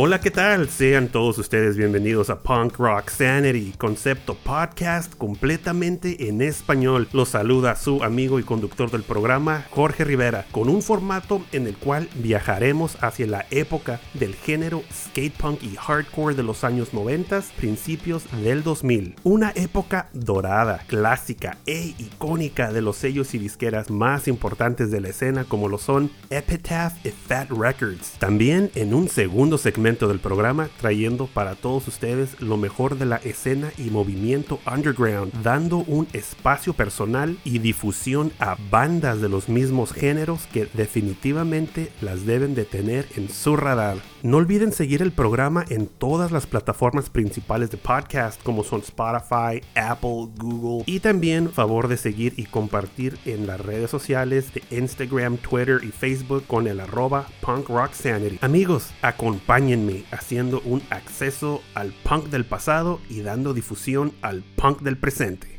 Hola, ¿qué tal? Sean todos ustedes bienvenidos a Punk Rock Sanity, concepto podcast completamente en español. Los saluda su amigo y conductor del programa, Jorge Rivera, con un formato en el cual viajaremos hacia la época del género skate punk y hardcore de los años 90, principios del 2000. Una época dorada, clásica e icónica de los sellos y disqueras más importantes de la escena como lo son Epitaph y Fat Records. También en un segundo segmento del programa trayendo para todos ustedes lo mejor de la escena y movimiento underground, dando un espacio personal y difusión a bandas de los mismos géneros que definitivamente las deben de tener en su radar. No olviden seguir el programa en todas las plataformas principales de podcast como son Spotify, Apple, Google y también favor de seguir y compartir en las redes sociales de Instagram, Twitter y Facebook con el arroba Punk Rock Sanity. Amigos, acompáñenme haciendo un acceso al punk del pasado y dando difusión al punk del presente.